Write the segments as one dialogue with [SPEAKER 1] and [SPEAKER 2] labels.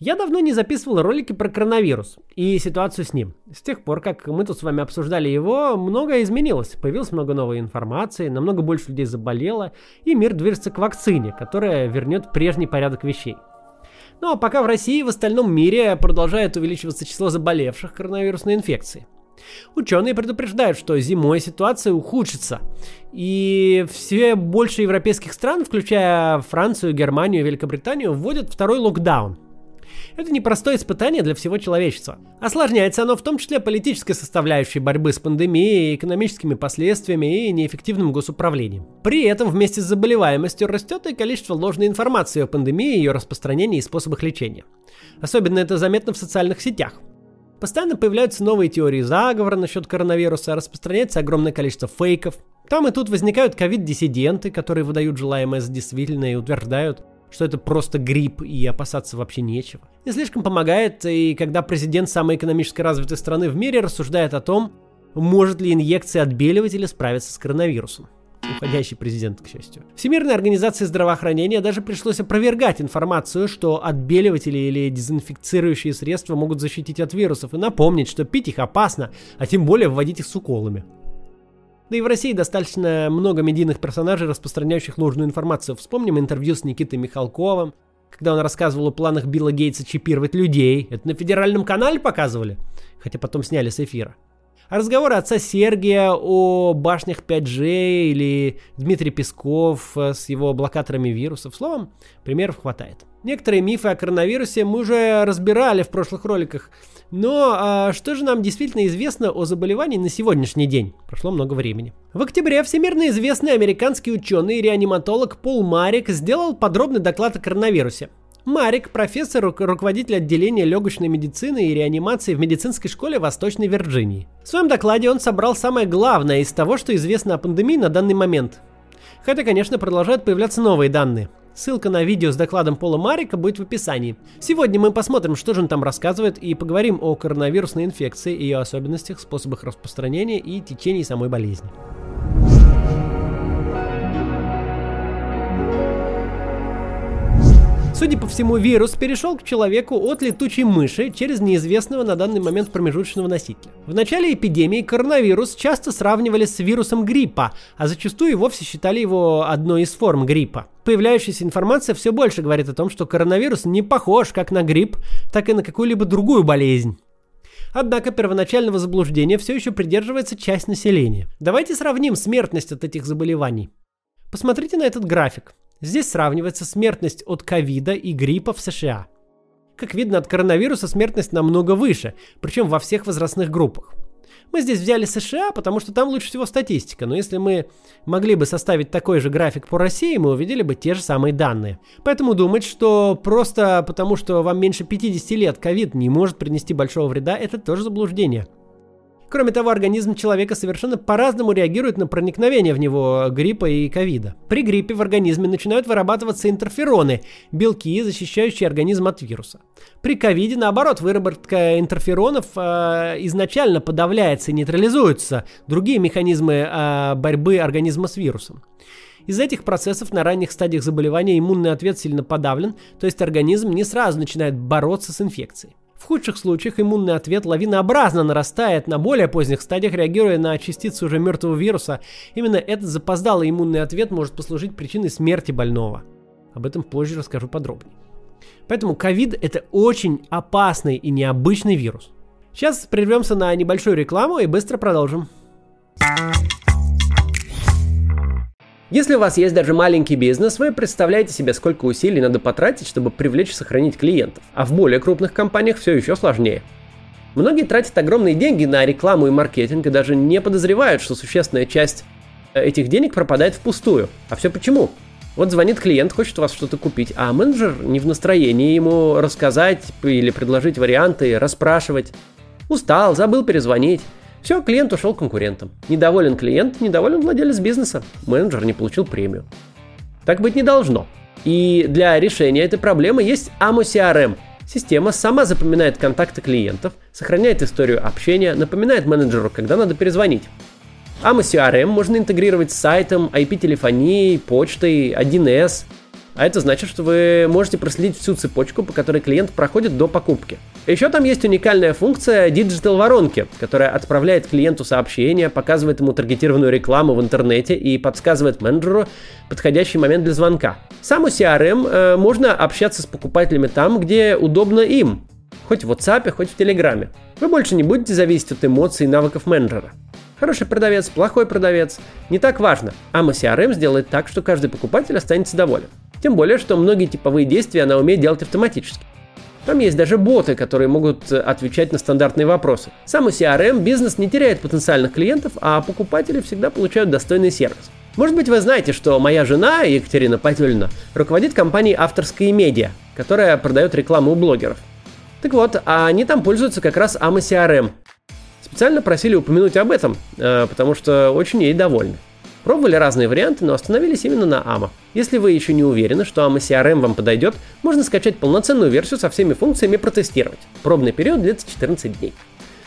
[SPEAKER 1] Я давно не записывал ролики про коронавирус и ситуацию с ним. С тех пор, как мы тут с вами обсуждали его, многое изменилось. Появилось много новой информации, намного больше людей заболело, и мир движется к вакцине, которая вернет прежний порядок вещей. Ну а пока в России и в остальном мире продолжает увеличиваться число заболевших коронавирусной инфекцией. Ученые предупреждают, что зимой ситуация ухудшится. И все больше европейских стран, включая Францию, Германию, Великобританию, вводят второй локдаун. Это непростое испытание для всего человечества. Осложняется оно в том числе политической составляющей борьбы с пандемией, экономическими последствиями и неэффективным госуправлением. При этом вместе с заболеваемостью растет и количество ложной информации о пандемии, ее распространении и способах лечения. Особенно это заметно в социальных сетях. Постоянно появляются новые теории заговора насчет коронавируса, распространяется огромное количество фейков. Там и тут возникают ковид-диссиденты, которые выдают желаемое за действительное и утверждают, что это просто грипп и опасаться вообще нечего. Не слишком помогает и когда президент самой экономически развитой страны в мире рассуждает о том, может ли инъекция отбеливателя справиться с коронавирусом уходящий президент, к счастью. Всемирной организации здравоохранения даже пришлось опровергать информацию, что отбеливатели или дезинфицирующие средства могут защитить от вирусов и напомнить, что пить их опасно, а тем более вводить их с уколами. Да и в России достаточно много медийных персонажей, распространяющих ложную информацию. Вспомним интервью с Никитой Михалковым, когда он рассказывал о планах Билла Гейтса чипировать людей. Это на федеральном канале показывали, хотя потом сняли с эфира. А разговоры отца Сергия о башнях 5G или Дмитрий Песков э, с его блокаторами вирусов. Словом, примеров хватает. Некоторые мифы о коронавирусе мы уже разбирали в прошлых роликах. Но а что же нам действительно известно о заболевании на сегодняшний день? Прошло много времени. В октябре всемирно известный американский ученый и реаниматолог Пол Марик сделал подробный доклад о коронавирусе. Марик, профессор, руководитель отделения легочной медицины и реанимации в медицинской школе Восточной Вирджинии. В своем докладе он собрал самое главное из того, что известно о пандемии на данный момент. Хотя, конечно, продолжают появляться новые данные. Ссылка на видео с докладом Пола Марика будет в описании. Сегодня мы посмотрим, что же он там рассказывает, и поговорим о коронавирусной инфекции, ее особенностях, способах распространения и течении самой болезни. Судя по всему, вирус перешел к человеку от летучей мыши через неизвестного на данный момент промежуточного носителя. В начале эпидемии коронавирус часто сравнивали с вирусом гриппа, а зачастую и вовсе считали его одной из форм гриппа. Появляющаяся информация все больше говорит о том, что коронавирус не похож как на грипп, так и на какую-либо другую болезнь. Однако первоначального заблуждения все еще придерживается часть населения. Давайте сравним смертность от этих заболеваний. Посмотрите на этот график. Здесь сравнивается смертность от ковида и гриппа в США. Как видно, от коронавируса смертность намного выше, причем во всех возрастных группах. Мы здесь взяли США, потому что там лучше всего статистика, но если мы могли бы составить такой же график по России, мы увидели бы те же самые данные. Поэтому думать, что просто потому, что вам меньше 50 лет ковид не может принести большого вреда, это тоже заблуждение. Кроме того, организм человека совершенно по-разному реагирует на проникновение в него гриппа и ковида. При гриппе в организме начинают вырабатываться интерфероны, белки, защищающие организм от вируса. При ковиде, наоборот, выработка интерферонов э, изначально подавляется и нейтрализуется другие механизмы э, борьбы организма с вирусом. Из этих процессов на ранних стадиях заболевания иммунный ответ сильно подавлен, то есть организм не сразу начинает бороться с инфекцией. В худших случаях иммунный ответ лавинообразно нарастает на более поздних стадиях, реагируя на частицы уже мертвого вируса. Именно этот запоздалый иммунный ответ может послужить причиной смерти больного. Об этом позже расскажу подробнее. Поэтому ковид это очень опасный и необычный вирус. Сейчас прервемся на небольшую рекламу и быстро продолжим. Если у вас есть даже маленький бизнес, вы представляете себе, сколько усилий надо потратить, чтобы привлечь и сохранить клиентов. А в более крупных компаниях все еще сложнее. Многие тратят огромные деньги на рекламу и маркетинг и даже не подозревают, что существенная часть э, этих денег пропадает впустую. А все почему? Вот звонит клиент, хочет у вас что-то купить, а менеджер не в настроении ему рассказать или предложить варианты, расспрашивать. Устал, забыл перезвонить. Все, клиент ушел к конкурентам. Недоволен клиент, недоволен владелец бизнеса. Менеджер не получил премию. Так быть не должно. И для решения этой проблемы есть AMO CRM. Система сама запоминает контакты клиентов, сохраняет историю общения, напоминает менеджеру, когда надо перезвонить. AMO CRM можно интегрировать с сайтом, IP-телефонией, почтой, 1С. А это значит, что вы можете проследить всю цепочку, по которой клиент проходит до покупки. Еще там есть уникальная функция Digital воронки, которая отправляет клиенту сообщения, показывает ему таргетированную рекламу в интернете и подсказывает менеджеру подходящий момент для звонка. Сам у CRM э, можно общаться с покупателями там, где удобно им, хоть в WhatsApp, хоть в Телеграме. Вы больше не будете зависеть от эмоций и навыков менеджера. Хороший продавец, плохой продавец, не так важно. AMA CRM сделает так, что каждый покупатель останется доволен. Тем более, что многие типовые действия она умеет делать автоматически. Там есть даже боты, которые могут отвечать на стандартные вопросы. Сам CRM бизнес не теряет потенциальных клиентов, а покупатели всегда получают достойный сервис. Может быть, вы знаете, что моя жена, Екатерина Патюльна, руководит компанией «Авторские медиа», которая продает рекламу у блогеров. Так вот, а они там пользуются как раз AMA CRM. Специально просили упомянуть об этом, э, потому что очень ей довольны. Пробовали разные варианты, но остановились именно на AMA. Если вы еще не уверены, что AMA CRM вам подойдет, можно скачать полноценную версию со всеми функциями и протестировать. Пробный период длится 14 дней.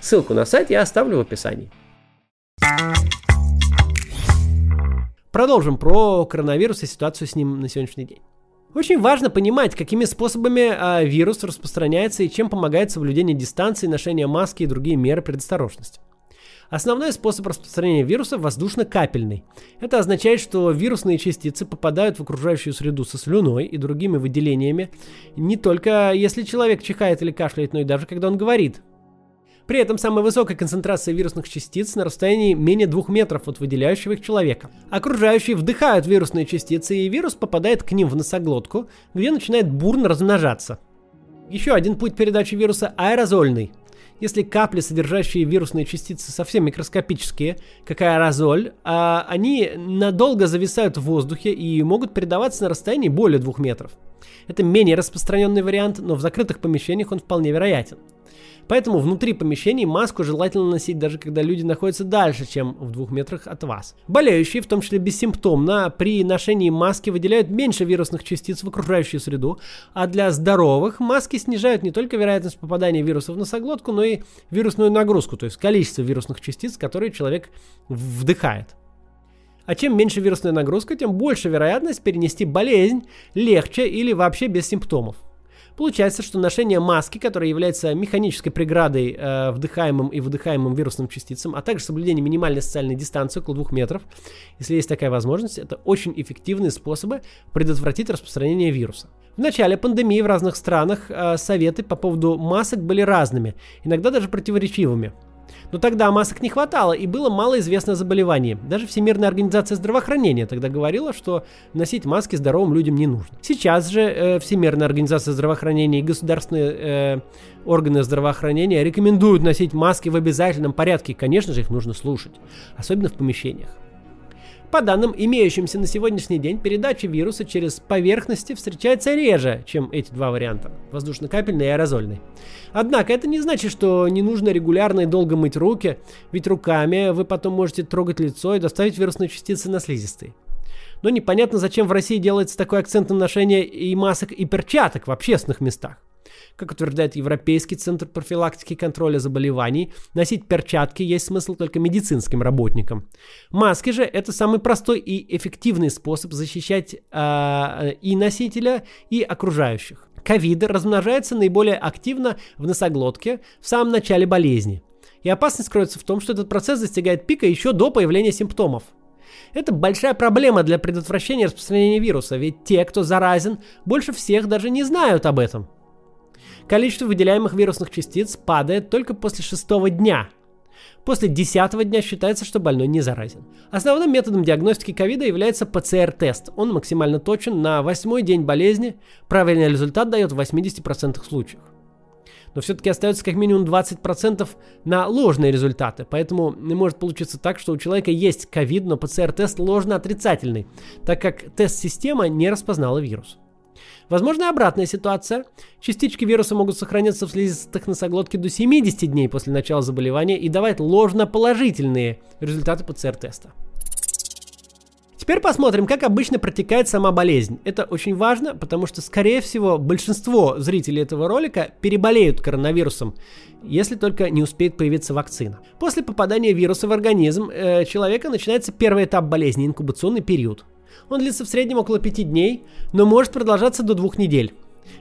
[SPEAKER 1] Ссылку на сайт я оставлю в описании. Продолжим про коронавирус и ситуацию с ним на сегодняшний день. Очень важно понимать, какими способами э, вирус распространяется и чем помогает соблюдение дистанции, ношение маски и другие меры предосторожности. Основной способ распространения вируса воздушно-капельный. Это означает, что вирусные частицы попадают в окружающую среду со слюной и другими выделениями, не только если человек чихает или кашляет, но и даже когда он говорит. При этом самая высокая концентрация вирусных частиц на расстоянии менее 2 метров от выделяющего их человека. Окружающие вдыхают вирусные частицы, и вирус попадает к ним в носоглотку, где начинает бурно размножаться. Еще один путь передачи вируса аэрозольный – если капли, содержащие вирусные частицы, совсем микроскопические, как аэрозоль, а они надолго зависают в воздухе и могут передаваться на расстоянии более 2 метров. Это менее распространенный вариант, но в закрытых помещениях он вполне вероятен. Поэтому внутри помещений маску желательно носить даже когда люди находятся дальше, чем в двух метрах от вас. Болеющие, в том числе бессимптомно, при ношении маски выделяют меньше вирусных частиц в окружающую среду, а для здоровых маски снижают не только вероятность попадания вирусов в носоглотку, но и вирусную нагрузку, то есть количество вирусных частиц, которые человек вдыхает. А чем меньше вирусная нагрузка, тем больше вероятность перенести болезнь легче или вообще без симптомов. Получается, что ношение маски, которая является механической преградой э, вдыхаемым и выдыхаемым вирусным частицам, а также соблюдение минимальной социальной дистанции около двух метров, если есть такая возможность, это очень эффективные способы предотвратить распространение вируса. В начале пандемии в разных странах э, советы по поводу масок были разными, иногда даже противоречивыми. Но тогда масок не хватало и было мало известно заболевание. Даже Всемирная организация здравоохранения тогда говорила, что носить маски здоровым людям не нужно. Сейчас же э, Всемирная организация здравоохранения и государственные э, органы здравоохранения рекомендуют носить маски в обязательном порядке. Конечно же, их нужно слушать, особенно в помещениях. По данным, имеющимся на сегодняшний день, передача вируса через поверхности встречается реже, чем эти два варианта – воздушно-капельный и аэрозольный. Однако это не значит, что не нужно регулярно и долго мыть руки, ведь руками вы потом можете трогать лицо и доставить вирусные частицы на слизистые. Но непонятно, зачем в России делается такой акцент на ношение и масок, и перчаток в общественных местах. Как утверждает Европейский центр профилактики и контроля заболеваний, носить перчатки есть смысл только медицинским работникам. Маски же это самый простой и эффективный способ защищать э, и носителя, и окружающих. Ковид размножается наиболее активно в носоглотке в самом начале болезни. И опасность кроется в том, что этот процесс достигает пика еще до появления симптомов. Это большая проблема для предотвращения распространения вируса, ведь те, кто заразен, больше всех даже не знают об этом. Количество выделяемых вирусных частиц падает только после шестого дня. После десятого дня считается, что больной не заразен. Основным методом диагностики ковида является ПЦР-тест. Он максимально точен на восьмой день болезни. Правильный результат дает в 80% случаев. Но все-таки остается как минимум 20% на ложные результаты. Поэтому может получиться так, что у человека есть ковид, но ПЦР-тест ложно отрицательный, так как тест-система не распознала вирус. Возможно, обратная ситуация. Частички вируса могут сохраняться в слизистых носоглотки до 70 дней после начала заболевания и давать ложно-положительные результаты ПЦР-теста. Теперь посмотрим, как обычно протекает сама болезнь. Это очень важно, потому что, скорее всего, большинство зрителей этого ролика переболеют коронавирусом, если только не успеет появиться вакцина. После попадания вируса в организм э, человека начинается первый этап болезни, инкубационный период. Он длится в среднем около 5 дней, но может продолжаться до 2 недель.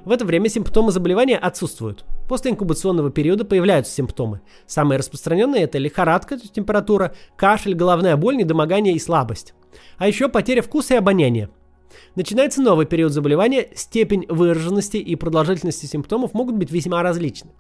[SPEAKER 1] В это время симптомы заболевания отсутствуют. После инкубационного периода появляются симптомы. Самые распространенные это лихорадка, температура, кашель, головная боль, недомогание и слабость. А еще потеря вкуса и обоняния. Начинается новый период заболевания, степень выраженности и продолжительности симптомов могут быть весьма различны.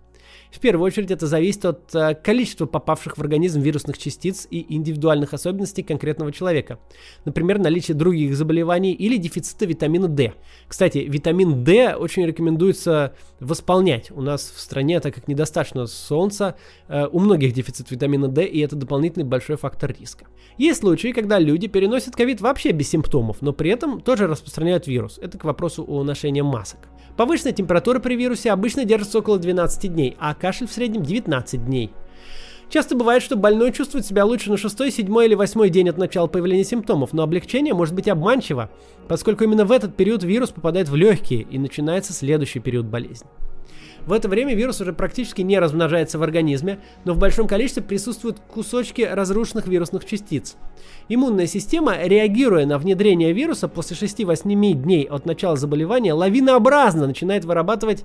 [SPEAKER 1] В первую очередь это зависит от э, количества попавших в организм вирусных частиц и индивидуальных особенностей конкретного человека. Например, наличие других заболеваний или дефицита витамина D. Кстати, витамин D очень рекомендуется восполнять. У нас в стране, так как недостаточно солнца, э, у многих дефицит витамина D, и это дополнительный большой фактор риска. Есть случаи, когда люди переносят ковид вообще без симптомов, но при этом тоже распространяют вирус. Это к вопросу о ношении масок. Повышенная температура при вирусе обычно держится около 12 дней, а кашель в среднем 19 дней. Часто бывает, что больной чувствует себя лучше на 6, 7 или 8 день от начала появления симптомов, но облегчение может быть обманчиво, поскольку именно в этот период вирус попадает в легкие и начинается следующий период болезни. В это время вирус уже практически не размножается в организме, но в большом количестве присутствуют кусочки разрушенных вирусных частиц. Иммунная система, реагируя на внедрение вируса после 6-8 дней от начала заболевания, лавинообразно начинает вырабатывать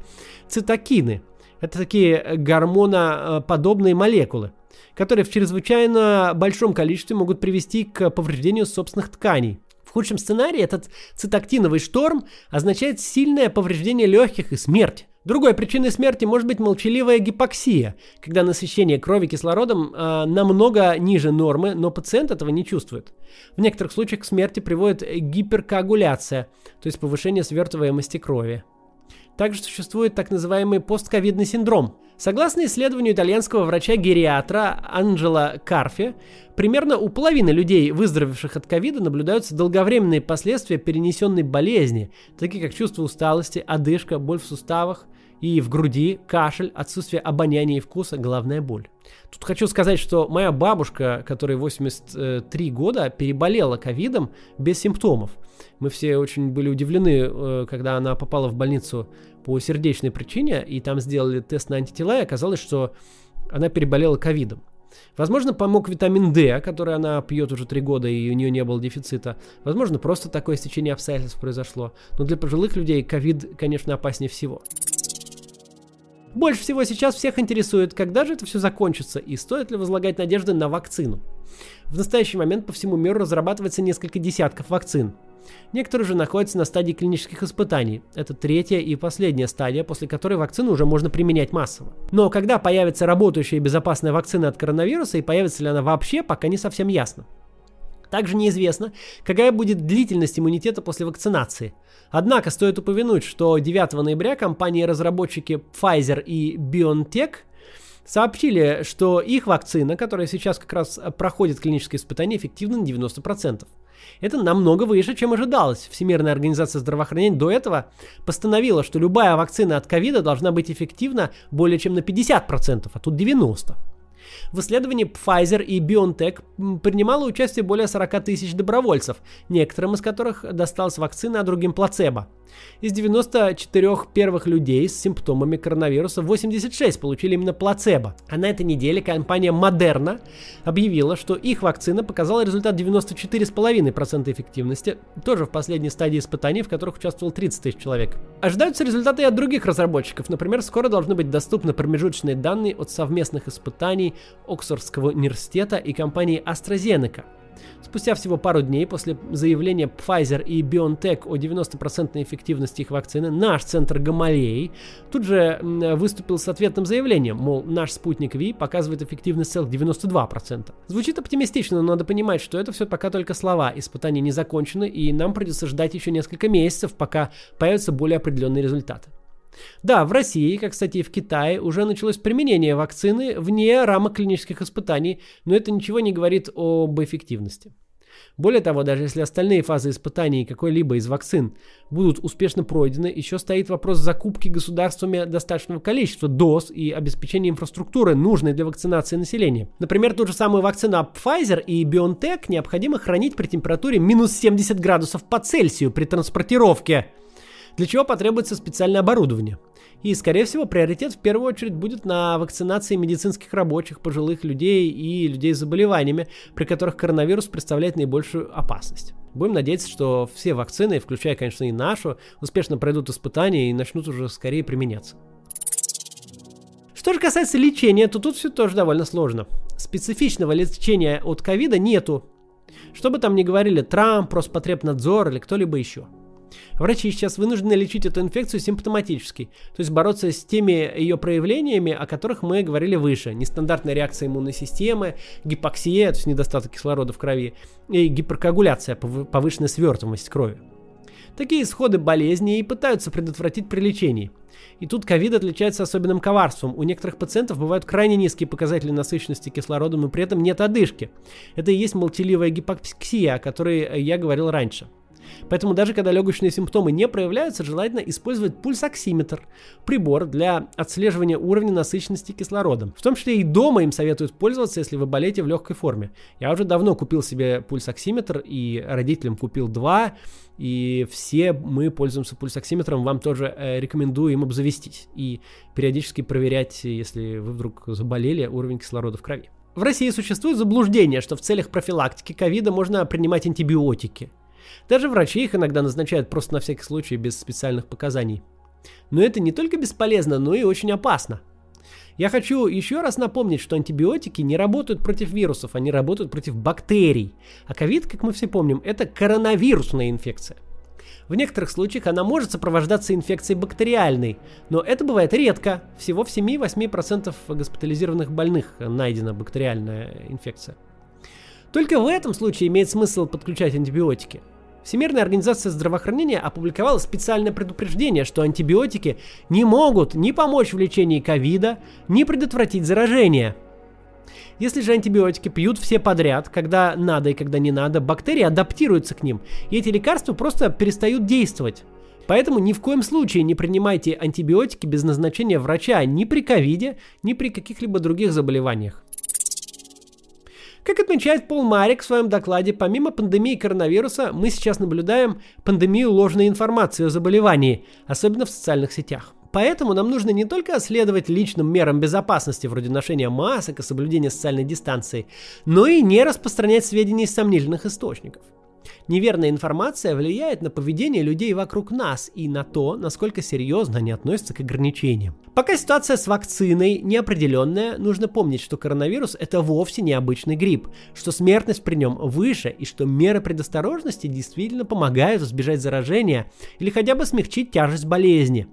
[SPEAKER 1] цитокины. Это такие гормоноподобные молекулы, которые в чрезвычайно большом количестве могут привести к повреждению собственных тканей. В худшем сценарии этот цитоктиновый шторм означает сильное повреждение легких и смерть. Другой причиной смерти может быть молчаливая гипоксия, когда насыщение крови кислородом э, намного ниже нормы, но пациент этого не чувствует. В некоторых случаях к смерти приводит гиперкоагуляция, то есть повышение свертываемости крови. Также существует так называемый постковидный синдром. Согласно исследованию итальянского врача-гериатра Анджела Карфи, примерно у половины людей, выздоровевших от ковида, наблюдаются долговременные последствия перенесенной болезни, такие как чувство усталости, одышка, боль в суставах – и в груди, кашель, отсутствие обоняния и вкуса, головная боль. Тут хочу сказать, что моя бабушка, которой 83 года, переболела ковидом без симптомов. Мы все очень были удивлены, э, когда она попала в больницу по сердечной причине, и там сделали тест на антитела, и оказалось, что она переболела ковидом. Возможно, помог витамин D, который она пьет уже три года, и у нее не было дефицита. Возможно, просто такое стечение обстоятельств произошло. Но для пожилых людей ковид, конечно, опаснее всего. Больше всего сейчас всех интересует, когда же это все закончится и стоит ли возлагать надежды на вакцину. В настоящий момент по всему миру разрабатывается несколько десятков вакцин. Некоторые же находятся на стадии клинических испытаний. Это третья и последняя стадия, после которой вакцину уже можно применять массово. Но когда появится работающая и безопасная вакцина от коронавируса и появится ли она вообще, пока не совсем ясно. Также неизвестно, какая будет длительность иммунитета после вакцинации. Однако стоит упомянуть, что 9 ноября компании-разработчики Pfizer и BioNTech сообщили, что их вакцина, которая сейчас как раз проходит клиническое испытание, эффективна на 90%. Это намного выше, чем ожидалось. Всемирная организация здравоохранения до этого постановила, что любая вакцина от ковида должна быть эффективна более чем на 50%, а тут 90%. В исследовании Pfizer и BioNTech принимало участие более 40 тысяч добровольцев, некоторым из которых досталась вакцина, а другим плацебо. Из 94 первых людей с симптомами коронавируса 86 получили именно плацебо. А на этой неделе компания Moderna объявила, что их вакцина показала результат 94,5% эффективности, тоже в последней стадии испытаний, в которых участвовал 30 тысяч человек. Ожидаются результаты и от других разработчиков. Например, скоро должны быть доступны промежуточные данные от совместных испытаний Оксфордского университета и компании AstraZeneca. Спустя всего пару дней после заявления Pfizer и BioNTech о 90% эффективности их вакцины, наш центр Гамалеи тут же выступил с ответным заявлением, мол, наш спутник Ви показывает эффективность целых 92%. Звучит оптимистично, но надо понимать, что это все пока только слова, испытания не закончены, и нам придется ждать еще несколько месяцев, пока появятся более определенные результаты. Да, в России, как, кстати, и в Китае, уже началось применение вакцины вне рамок клинических испытаний, но это ничего не говорит об эффективности. Более того, даже если остальные фазы испытаний какой-либо из вакцин будут успешно пройдены, еще стоит вопрос закупки государствами достаточного количества доз и обеспечения инфраструктуры, нужной для вакцинации населения. Например, ту же самую вакцину Pfizer и BioNTech необходимо хранить при температуре минус 70 градусов по Цельсию при транспортировке для чего потребуется специальное оборудование. И, скорее всего, приоритет в первую очередь будет на вакцинации медицинских рабочих, пожилых людей и людей с заболеваниями, при которых коронавирус представляет наибольшую опасность. Будем надеяться, что все вакцины, включая, конечно, и нашу, успешно пройдут испытания и начнут уже скорее применяться. Что же касается лечения, то тут все тоже довольно сложно. Специфичного лечения от ковида нету. Что бы там ни говорили Трамп, Роспотребнадзор или кто-либо еще – Врачи сейчас вынуждены лечить эту инфекцию симптоматически, то есть бороться с теми ее проявлениями, о которых мы говорили выше. Нестандартная реакция иммунной системы, гипоксия, то есть недостаток кислорода в крови, и гиперкоагуляция, повышенная свертываемость крови. Такие исходы болезни и пытаются предотвратить при лечении. И тут ковид отличается особенным коварством. У некоторых пациентов бывают крайне низкие показатели насыщенности кислородом, и при этом нет одышки. Это и есть молчаливая гипоксия, о которой я говорил раньше. Поэтому даже когда легочные симптомы не проявляются, желательно использовать пульсоксиметр, прибор для отслеживания уровня насыщенности кислородом. В том числе и дома им советуют пользоваться, если вы болеете в легкой форме. Я уже давно купил себе пульсоксиметр и родителям купил два, и все мы пользуемся пульсоксиметром, вам тоже э, рекомендую им обзавестись и периодически проверять, если вы вдруг заболели, уровень кислорода в крови. В России существует заблуждение, что в целях профилактики ковида можно принимать антибиотики. Даже врачи их иногда назначают просто на всякий случай без специальных показаний. Но это не только бесполезно, но и очень опасно. Я хочу еще раз напомнить, что антибиотики не работают против вирусов, они работают против бактерий. А ковид, как мы все помним, это коронавирусная инфекция. В некоторых случаях она может сопровождаться инфекцией бактериальной, но это бывает редко. Всего в 7-8% госпитализированных больных найдена бактериальная инфекция. Только в этом случае имеет смысл подключать антибиотики. Всемирная организация здравоохранения опубликовала специальное предупреждение, что антибиотики не могут ни помочь в лечении ковида, ни предотвратить заражение. Если же антибиотики пьют все подряд, когда надо и когда не надо, бактерии адаптируются к ним, и эти лекарства просто перестают действовать. Поэтому ни в коем случае не принимайте антибиотики без назначения врача ни при ковиде, ни при каких-либо других заболеваниях. Как отмечает Пол Марик в своем докладе, помимо пандемии коронавируса, мы сейчас наблюдаем пандемию ложной информации о заболевании, особенно в социальных сетях. Поэтому нам нужно не только следовать личным мерам безопасности, вроде ношения масок и соблюдения социальной дистанции, но и не распространять сведения из сомнительных источников. Неверная информация влияет на поведение людей вокруг нас и на то, насколько серьезно они относятся к ограничениям. Пока ситуация с вакциной неопределенная, нужно помнить, что коронавирус это вовсе не обычный грипп, что смертность при нем выше и что меры предосторожности действительно помогают избежать заражения или хотя бы смягчить тяжесть болезни.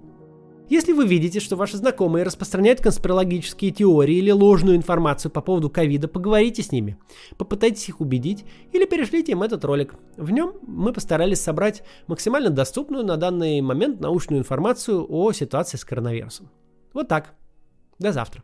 [SPEAKER 1] Если вы видите, что ваши знакомые распространяют конспирологические теории или ложную информацию по поводу ковида, поговорите с ними. Попытайтесь их убедить или перешлите им этот ролик. В нем мы постарались собрать максимально доступную на данный момент научную информацию о ситуации с коронавирусом. Вот так. До завтра.